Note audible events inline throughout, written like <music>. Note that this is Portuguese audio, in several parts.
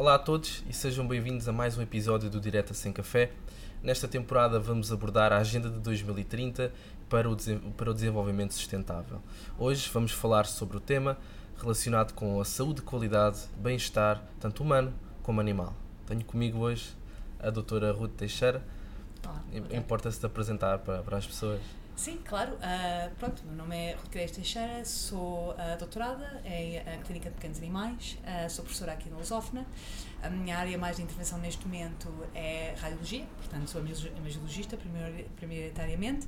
Olá a todos e sejam bem-vindos a mais um episódio do Direta Sem Café. Nesta temporada vamos abordar a Agenda de 2030 para o, para o desenvolvimento sustentável. Hoje vamos falar sobre o tema relacionado com a saúde, qualidade, bem-estar, tanto humano como animal. Tenho comigo hoje a doutora Ruth Teixeira. Importa-se de apresentar para, para as pessoas. Sim, claro. Uh, pronto, meu nome é Ruth Teixeira, sou uh, doutorada em uh, Clínica de Pequenos Animais, sou professora aqui na Lusófona. A minha área mais de intervenção neste momento é radiologia, portanto sou imagiologista prioritariamente.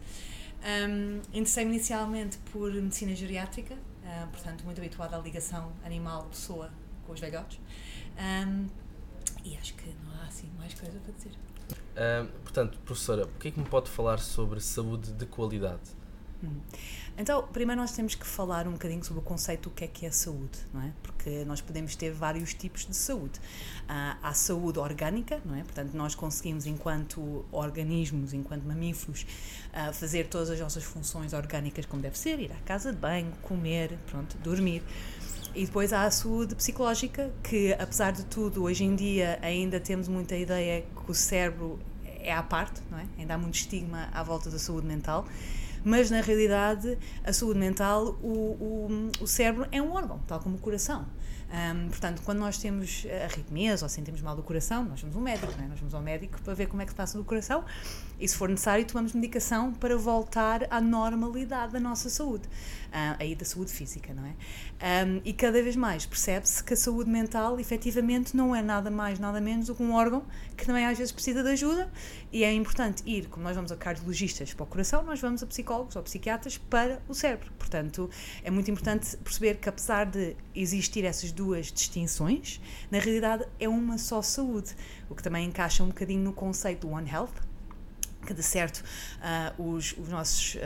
Um, Interessei-me inicialmente por medicina geriátrica, portanto muito habituada à ligação animal-pessoa com os velhotes. Um, e acho que não há assim mais coisa para dizer. Uh, portanto, professora, o que é que me pode falar sobre saúde de qualidade? Hum. Então, primeiro nós temos que falar um bocadinho sobre o conceito do que é que é saúde, não é? Porque nós podemos ter vários tipos de saúde. Há saúde orgânica, não é? Portanto, nós conseguimos, enquanto organismos, enquanto mamíferos, uh, fazer todas as nossas funções orgânicas como deve ser, ir à casa de banho, comer, pronto, dormir. E depois há a saúde psicológica, que apesar de tudo, hoje em dia ainda temos muita ideia que o cérebro é à parte, não é? Ainda há muito estigma à volta da saúde mental. Mas na realidade, a saúde mental, o, o, o cérebro é um órgão, tal como o coração. Um, portanto, quando nós temos arritmias ou sentimos mal do coração, nós vamos ao médico, é? nós vamos ao médico para ver como é que se passa no coração e, se for necessário, tomamos medicação para voltar à normalidade da nossa saúde, aí da saúde física, não é? Um, e cada vez mais percebe-se que a saúde mental, efetivamente, não é nada mais, nada menos do que um órgão que também às vezes precisa de ajuda e é importante ir, como nós vamos a cardiologistas para o coração, nós vamos a psicólogos ou psiquiatras para o cérebro. Portanto, é muito importante perceber que, apesar de existir essas duas distinções, na realidade é uma só saúde, o que também encaixa um bocadinho no conceito do One Health, que de certo uh, os, os, nossos uh,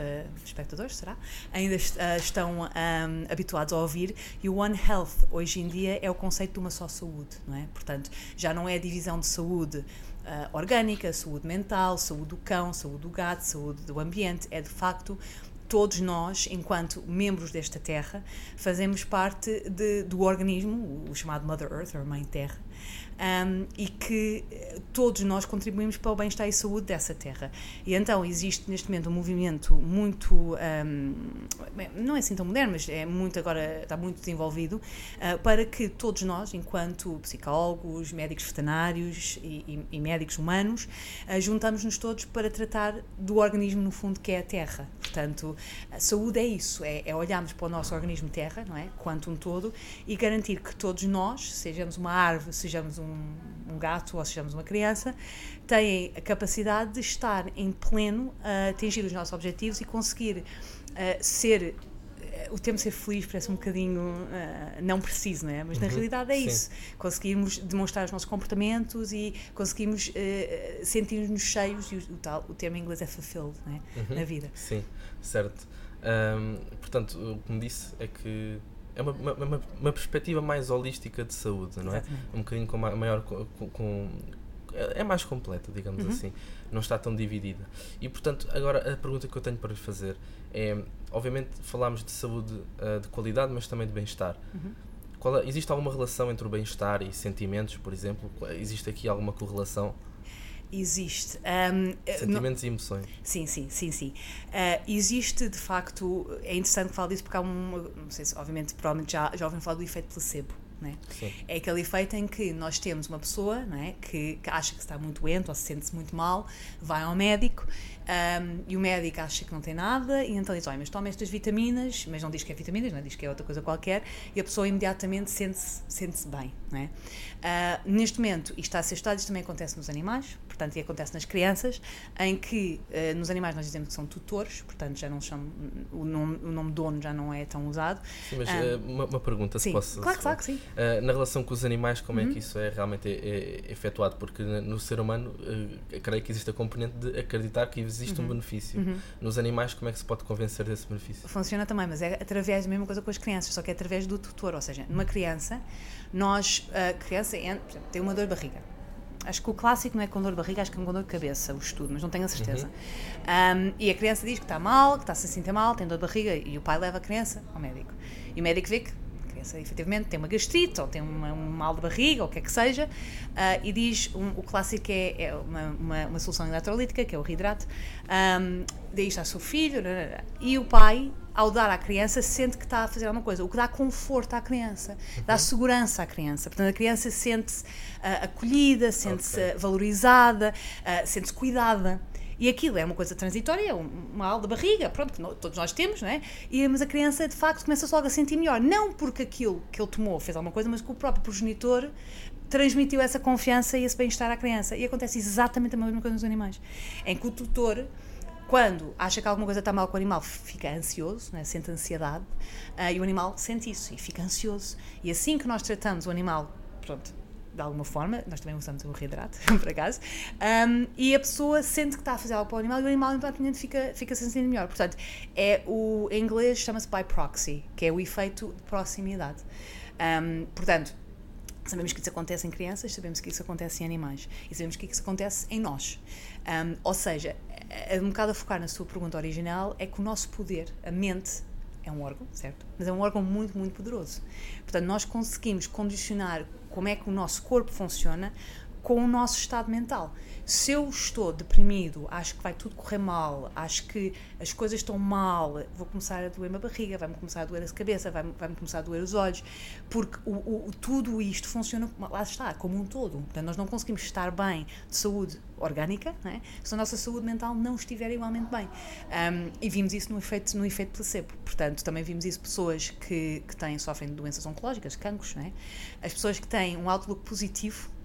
espectadores, será? Ainda est uh, estão um, habituados a ouvir e o One Health hoje em dia é o conceito de uma só saúde, não é? Portanto, já não é a divisão de saúde orgânica, saúde mental, saúde do cão, saúde do gato, saúde do ambiente, é de facto todos nós, enquanto membros desta Terra, fazemos parte de, do organismo, o chamado Mother Earth, ou Mãe Terra, um, e que eh, todos nós contribuímos para o bem-estar e saúde dessa terra. E então existe neste momento um movimento muito, um, não é assim tão moderno, mas é muito agora, está muito desenvolvido, uh, para que todos nós, enquanto psicólogos, médicos veterinários e, e, e médicos humanos, uh, juntamos-nos todos para tratar do organismo no fundo que é a terra. Portanto, a saúde é isso, é, é olharmos para o nosso organismo terra, não é? Quanto um todo, e garantir que todos nós, sejamos uma árvore, sejamos um, um gato ou sejamos uma criança, têm a capacidade de estar em pleno a atingir os nossos objetivos e conseguir uh, ser uh, o termo ser feliz parece um bocadinho uh, não preciso, não é? Mas na uhum, realidade é sim. isso. Conseguirmos demonstrar os nossos comportamentos e conseguimos uh, sentir-nos cheios, e o, o, tal, o termo em inglês é fulfilled, não é? Uhum, na vida. Sim, certo. Um, portanto, o que me disse é que é uma, uma, uma, perspectiva mais holística de saúde, não é? Exatamente. Um bocadinho com maior. Com, com, é mais completa, digamos uhum. assim. Não está tão dividida. E, portanto, agora a pergunta que eu tenho para lhe fazer é: obviamente, falámos de saúde uh, de qualidade, mas também de bem-estar. Uhum. Qual, existe alguma relação entre o bem-estar e sentimentos, por exemplo? Existe aqui alguma correlação? Existe. Um, Sentimentos não, e emoções. Sim, sim, sim, sim. Uh, existe, de facto, é interessante que fale disso porque há um, não sei se, obviamente, provavelmente já, já ouvem falar do efeito placebo. É? é? aquele efeito em que nós temos uma pessoa é? que, que, acha que está muito doente ou se sente-se muito mal, vai ao médico um, e o médico acha que não tem nada e então diz: Olha, mas toma estas vitaminas, mas não diz que é vitaminas, não é? diz que é outra coisa qualquer, e a pessoa imediatamente sente-se sente bem. Não é? Uh, neste momento, isto está a ser estudado, isto também acontece nos animais, portanto, e acontece nas crianças, em que uh, nos animais nós dizemos que são tutores, portanto, já não chamam, o nome, o nome dono já não é tão usado. Sim, mas uh, uma, uma, pergunta, sim, se posso. Claro, claro que sim. na relação com os animais, como uhum. é que isso é realmente é, é efetuado? Porque no ser humano, creio que existe a componente de acreditar que existe uhum. um benefício. Uhum. Nos animais, como é que se pode convencer desse benefício? Funciona também, mas é através da mesma coisa com as crianças, só que é através do tutor, ou seja, numa criança, nós, a criança tem uma dor de barriga Acho que o clássico não é com dor de barriga, acho que é com dor de cabeça, o estudo, mas não tenho a certeza. Uhum. Um, e a criança diz que está mal, que está -se a sentir mal, tem dor de barriga, e o pai leva a criança ao médico. E o médico vê que criança efetivamente tem uma gastrite ou tem uma, um mal de barriga ou o que é que seja, uh, e diz, um, o clássico é, é uma, uma, uma, solução eletrolítica, que é o reidrato, um, daí está o seu filho, e o pai ao dar à criança, sente que está a fazer alguma coisa, o que dá conforto à criança, dá uhum. segurança à criança. Portanto, a criança sente-se uh, acolhida, sente-se okay. valorizada, uh, sente-se cuidada. E aquilo é uma coisa transitória, uma aula de barriga, pronto, que todos nós temos, não é? E, mas a criança, de facto, começa logo a sentir melhor. Não porque aquilo que ele tomou fez alguma coisa, mas que o próprio progenitor transmitiu essa confiança e esse bem-estar à criança. E acontece exatamente a mesma coisa nos animais. Em que o tutor quando acha que alguma coisa está mal com o animal, fica ansioso, né? sente ansiedade, uh, e o animal sente isso e fica ansioso. E assim que nós tratamos o animal, pronto, de alguma forma, nós também usamos o reidrato, <laughs> por acaso, um, e a pessoa sente que está a fazer algo para o animal e o animal imediatamente fica, fica se sentindo melhor. Portanto, é o, em inglês chama-se by proxy, que é o efeito de proximidade. Um, portanto, Sabemos que isso acontece em crianças, sabemos que isso acontece em animais e sabemos que isso acontece em nós. Um, ou seja, é um bocado a focar na sua pergunta original, é que o nosso poder, a mente, é um órgão, certo? Mas é um órgão muito, muito poderoso. Portanto, nós conseguimos condicionar como é que o nosso corpo funciona com o nosso estado mental. Se eu estou deprimido, acho que vai tudo correr mal, acho que as coisas estão mal, vou começar a doer a barriga, vai-me começar a doer a cabeça, vai-me vai começar a doer os olhos, porque o, o, tudo isto funciona, lá está, como um todo. Portanto, nós não conseguimos estar bem de saúde orgânica é? se a nossa saúde mental não estiver igualmente bem. Um, e vimos isso no efeito, no efeito placebo. Portanto, também vimos isso pessoas que, que têm, sofrem de doenças oncológicas, cancros, é? as pessoas que têm um outlook positivo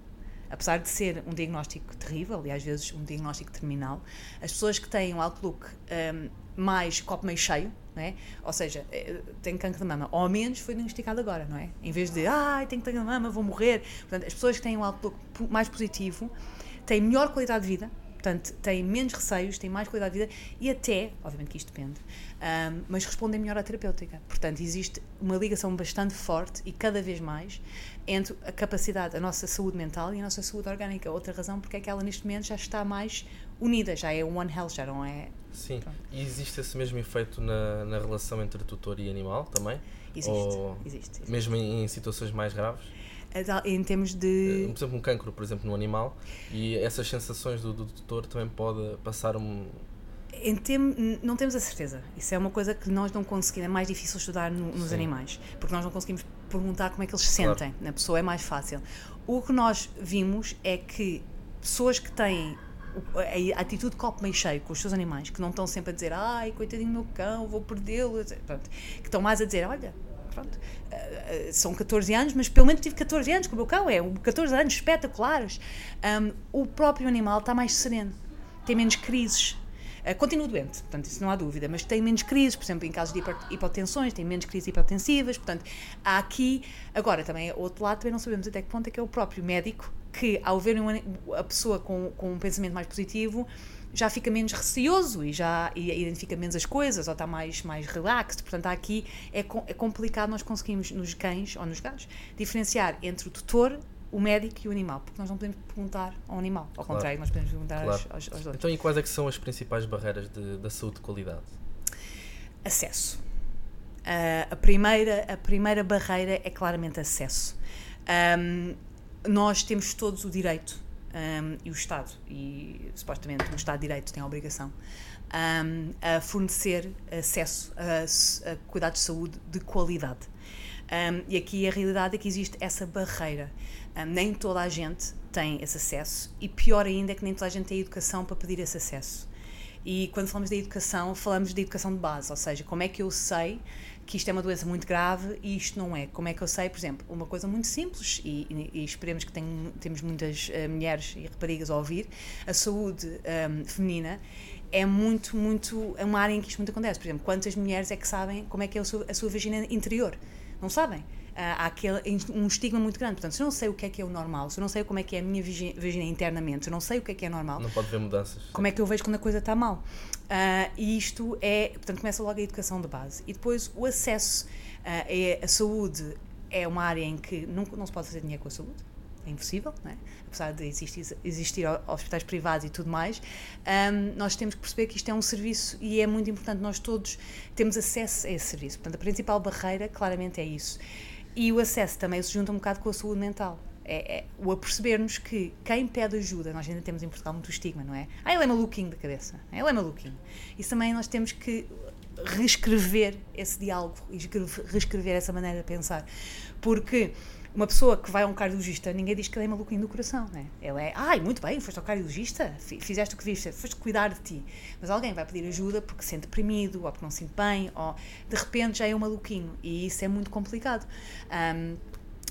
apesar de ser um diagnóstico terrível e às vezes um diagnóstico terminal, as pessoas que têm um outlook um, mais copo meio cheio, não é? ou seja, eh, tem câncer de mama, ou ao menos foi diagnosticado agora, não é? Em vez de, ai, tenho câncer de mama, vou morrer. Portanto, as pessoas que têm um outlook mais positivo têm melhor qualidade de vida, portanto, têm menos receios, têm mais qualidade de vida e até, obviamente que isto depende, um, mas respondem melhor à terapêutica. Portanto, existe uma ligação bastante forte e cada vez mais entre a capacidade, a nossa saúde mental e a nossa saúde orgânica. Outra razão porque é que ela neste momento já está mais unida, já é One Health, já não é. Sim, Pronto. e existe esse mesmo efeito na, na relação entre tutor e animal também? Existe, Ou existe, existe. Mesmo em, em situações mais graves? Em termos de. Por exemplo, um cancro, por exemplo, no animal, e essas sensações do, do tutor também pode passar um, em tem, não temos a certeza. Isso é uma coisa que nós não conseguimos, é mais difícil estudar no, nos Sim. animais, porque nós não conseguimos perguntar como é que eles se sentem. Claro. Na pessoa é mais fácil. O que nós vimos é que pessoas que têm a atitude de copo meio cheio com os seus animais, que não estão sempre a dizer ai, coitadinho do meu cão, vou perdê-lo, que estão mais a dizer, olha, pronto, uh, são 14 anos, mas pelo menos tive 14 anos com o meu cão, é 14 anos espetaculares. Um, o próprio animal está mais sereno, tem menos crises, Uh, continua doente, portanto, isso não há dúvida, mas tem menos crises, por exemplo, em casos de hipotensões, tem menos crises hipertensivas, portanto, há aqui. Agora, também, outro lado, também não sabemos até que ponto é que é o próprio médico que, ao ver uma, a pessoa com, com um pensamento mais positivo, já fica menos receoso e já e identifica menos as coisas ou está mais, mais relaxed. Portanto, aqui é, é complicado nós conseguimos nos cães ou nos gatos diferenciar entre o tutor o médico e o animal, porque nós não podemos perguntar ao animal, ao claro. contrário, nós podemos perguntar claro. aos, aos, outros. Então, e quais é que são as principais barreiras de, da saúde de qualidade? Acesso. Uh, a, primeira, a primeira barreira é claramente acesso. Um, nós temos todos o direito, um, e o Estado, e supostamente o Estado de Direito tem a obrigação, um, a fornecer acesso a, a cuidados de saúde de qualidade. e aqui a realidade é que existe essa barreira. Um, nem toda a gente tem esse acesso e pior ainda é que nem toda a gente tem educação para pedir esse acesso. E quando falamos de educação, falamos de educação de base, ou seja, como é que eu sei que isto é uma doença muito grave e isto não é? Como é que eu sei, por exemplo, uma coisa muito simples e, e, esperemos que tem, temos muitas uh, mulheres e raparigas a ouvir, a saúde um, feminina é muito, muito, é uma área em que isto muito acontece. Por exemplo, quantas mulheres é que sabem como é que é a sua, a sua vagina interior? Não sabem há aquele, um estigma muito grande. Portanto, se eu não sei o que é que é o normal, se eu não sei como é que é a minha vagina internamente, se eu não sei o que é que é normal. Não pode ver mudanças. Como é que eu vejo quando a coisa está mal? Uh, e isto é. Portanto, começa logo a educação de base. E depois o acesso uh, é, a saúde é uma área em que não, não se pode fazer dinheiro com a saúde. É impossível, é? apesar de existir, existir hospitais privados e tudo mais, um, nós temos que perceber que isto é um serviço e é muito importante nós todos temos acesso a esse serviço. Portanto, a principal barreira, claramente, é isso. E o acesso também se junta um bocado com a saúde mental. É, é, o apercebermos que quem pede ajuda, nós ainda temos em Portugal muito estigma, não é? Ah, ele é maluquinho da cabeça, ele é maluquinho. Isso também nós temos que reescrever esse diálogo e reescrever essa maneira de pensar. Porque uma pessoa que vai a um cardiologista, ninguém diz que ele é maluquinho do coração, né? Ele é, ai, muito bem, foste ao cardiologista, fizeste o que viste, foste cuidar de ti. Mas alguém vai pedir ajuda porque se sente deprimido, ou porque não se sente bem, ou de repente já é um maluquinho. E isso é muito complicado. Um,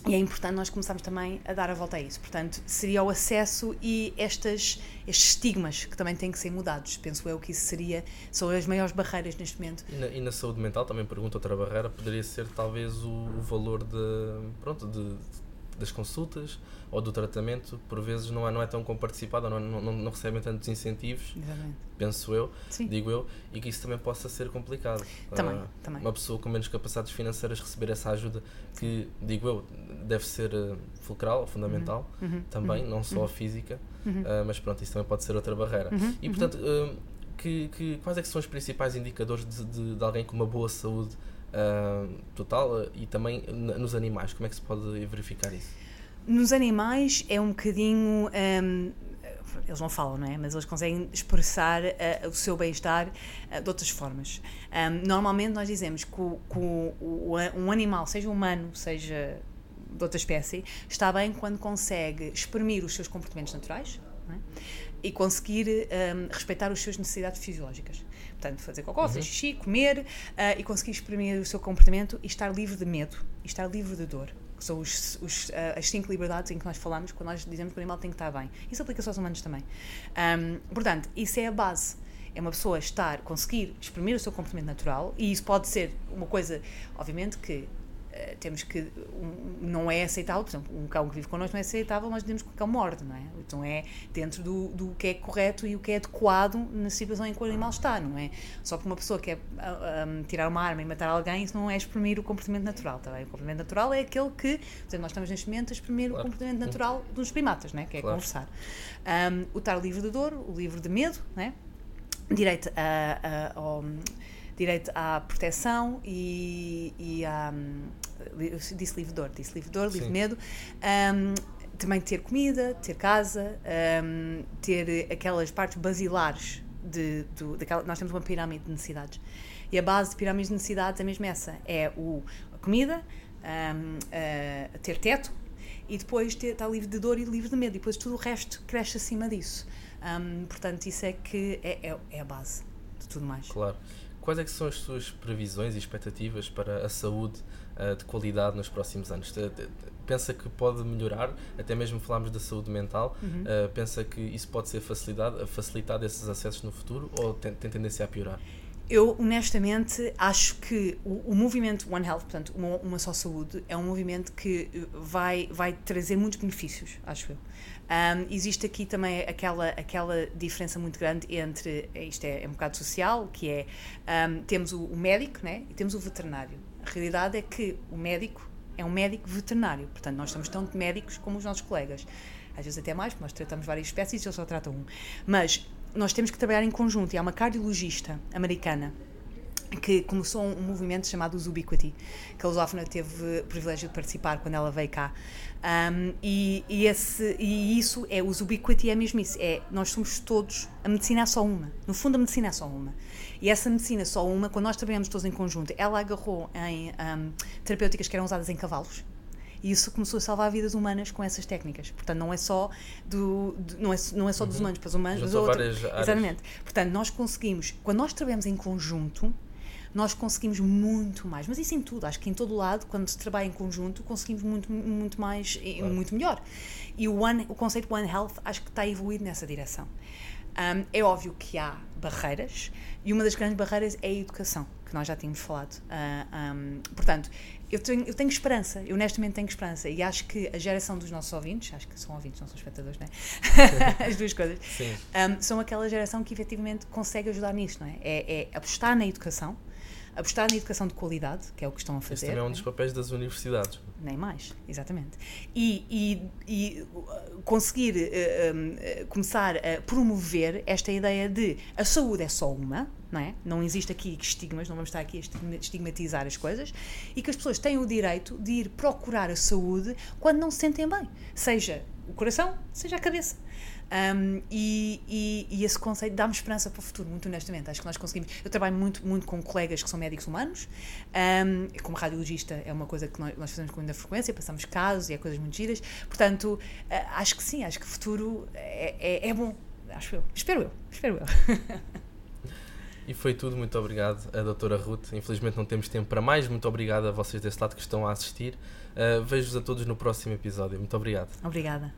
e é importante nós começarmos também a dar a volta a isso. Portanto, seria o acesso e estas, estes estigmas que também têm que ser mudados. Penso eu que isso seria, são as maiores barreiras neste momento. E na, e na saúde mental, também pergunto outra barreira, poderia ser talvez o, o valor de, pronto, de, das consultas ou do tratamento, por vezes não é, não é tão comparticipado, não, não, não recebem tantos incentivos, Exatamente. penso eu, Sim. digo eu, e que isso também possa ser complicado. Também, Ah, também. Uma pessoa com menos capacidades financeiras receber essa ajuda que, digo eu, deve ser uh, fulcral, fundamental, Uhum, também, uhum, não só a física, ah, mas pronto, isso também pode ser outra barreira. Uhum, E portanto, que, que, quais é que são os principais indicadores de, de, de alguém com uma boa saúde total ah, e também nos animais? Como é que se pode verificar isso? Nos animais é um bocadinho. hum, eles não falam, não é? Mas eles conseguem expressar ah, o seu bem-estar ah, de outras formas. Hum, normalmente nós dizemos que, o- que o- o- um animal, seja humano, seja de outra espécie, está bem quando consegue exprimir os seus comportamentos naturais é? e conseguir hum, respeitar as suas necessidades fisiológicas. Portanto, fazer cocó, fazer xixi, comer ah, e conseguir exprimir o seu comportamento e estar livre de medo e estar livre de dor. Que são os, os, ah, as cinco liberdades em que nós falamos quando nós dizemos que o animal tem que estar bem. Isso aplica-se aos humanos também. Hum, portanto, isso é a base. É uma pessoa estar, conseguir exprimir o seu comportamento natural e isso pode ser uma coisa, obviamente, que temos que um, não é aceitável, por exemplo, um cão que vive connosco não é aceitável, nós dizemos que o cão morde, não é? Então é dentro do, do que é correto e o que é adequado na situação em que o animal está, não é? Só que uma pessoa quer ah, ah, tirar uma arma e matar alguém, isso não é exprimir o comportamento natural, tá bem? O comportamento natural é aquele que, por exemplo, nós estamos neste momento a exprimir Claro. o comportamento natural dos primatas, né? que é Claro. conversar. Um, o estar livre de dor, o livre de medo, né? direito a, a- ao- direito à proteção e, e à. Disse livre de dor, disse livre de dor, livre de medo. Um, também ter comida, ter casa, um, ter aquelas partes basilares de, do, daquela, nós temos uma pirâmide de necessidades. E a base de pirâmide de necessidades é mesmo essa: é o, a comida, um, a- ter teto e depois ter, estar livre de dor e livre de medo. E depois tudo o resto cresce acima disso. Um, portanto, isso é que é, é, é a base de tudo mais. Claro. Quais é são as suas previsões e expectativas para a saúde de qualidade nos próximos anos? Pensa que pode melhorar, até mesmo falámos da saúde mental, Uhum. ah, pensa que isso pode ser facilitado, facilitado esses acessos no futuro ou tem, tem tendência a piorar? Eu, honestamente, acho que o, o movimento One Health, portanto, uma, uma só saúde, é um movimento que eh, vai, vai trazer muitos benefícios, acho eu. Um, existe aqui também aquela, aquela diferença muito grande entre, eh, isto é, é um bocado social, que é, um, temos o, o médico né, e temos o veterinário. A realidade é que o médico é um médico veterinário, portanto, nós somos tanto médicos como os nossos colegas. Às vezes até mais, porque nós tratamos várias espécies e eles só tratam um. Mas nós temos que trabalhar em conjunto. E há uma cardiologista americana que começou um movimento chamado os Ubiquity, que a Lusófona teve o privilégio de participar quando ela veio cá. Um, e, e, esse, e isso é, os Ubiquity é mesmo isso, é, nós somos todos, a medicina é só uma, no fundo a medicina é só uma. E essa medicina só uma, quando nós trabalhamos todos em conjunto, ela agarrou em um, terapêuticas que eram usadas em cavalos, e isso começou a salvar vidas humanas com essas técnicas. Portanto, não é só, do, do- não é, não é só dos humanos para os humanos, várias áreas. Exatamente. Portanto, nós conseguimos, quando nós trabalhamos em conjunto, nós conseguimos muito mais. Mas isso em tudo, acho que em todo lado, quando se trabalha em conjunto, conseguimos muito, muito mais e Claro. muito melhor. E o, One, o conceito One Health acho que está a evoluir nessa direção. Um, é óbvio que há barreiras e uma das grandes barreiras é a educação, que nós já tínhamos falado. Ah, um, portanto, eu tenho, eu tenho esperança, eu honestamente tenho esperança e acho que a geração dos nossos ouvintes, acho que são ouvintes, não são espectadores, não é? <laughs> As duas coisas. Um, são aquela geração que efetivamente consegue ajudar nisso, não é? É, é apostar na educação, apostar na educação de qualidade, que é o que estão a fazer. Esse também é um dos papéis das universidades. Nem mais, exatamente. E, e, e conseguir uh, um, começar a promover esta ideia de a saúde é só uma, não é? Não existe aqui estigmas, não vamos estar aqui a estigmatizar as coisas, e que as pessoas têm o direito de ir procurar a saúde quando não se sentem bem, seja o coração, seja a cabeça. Um, e, e, e, esse conceito dá-me esperança para o futuro, muito honestamente. Acho que nós conseguimos. Eu trabalho muito, muito com colegas que são médicos humanos, um, como radiologista é uma coisa que nós, nós, fazemos com muita frequência, passamos casos e é coisas muito giras. Portanto, uh, acho que sim, acho que o futuro é, é, é bom. Acho eu. Espero eu. Espero eu. <laughs> E foi tudo, muito obrigado a doutora Ruth. Infelizmente não temos tempo para mais. Muito obrigado a vocês desse lado que estão a assistir. Uh, Vejo-vos a todos no próximo episódio. Muito obrigado. Obrigada.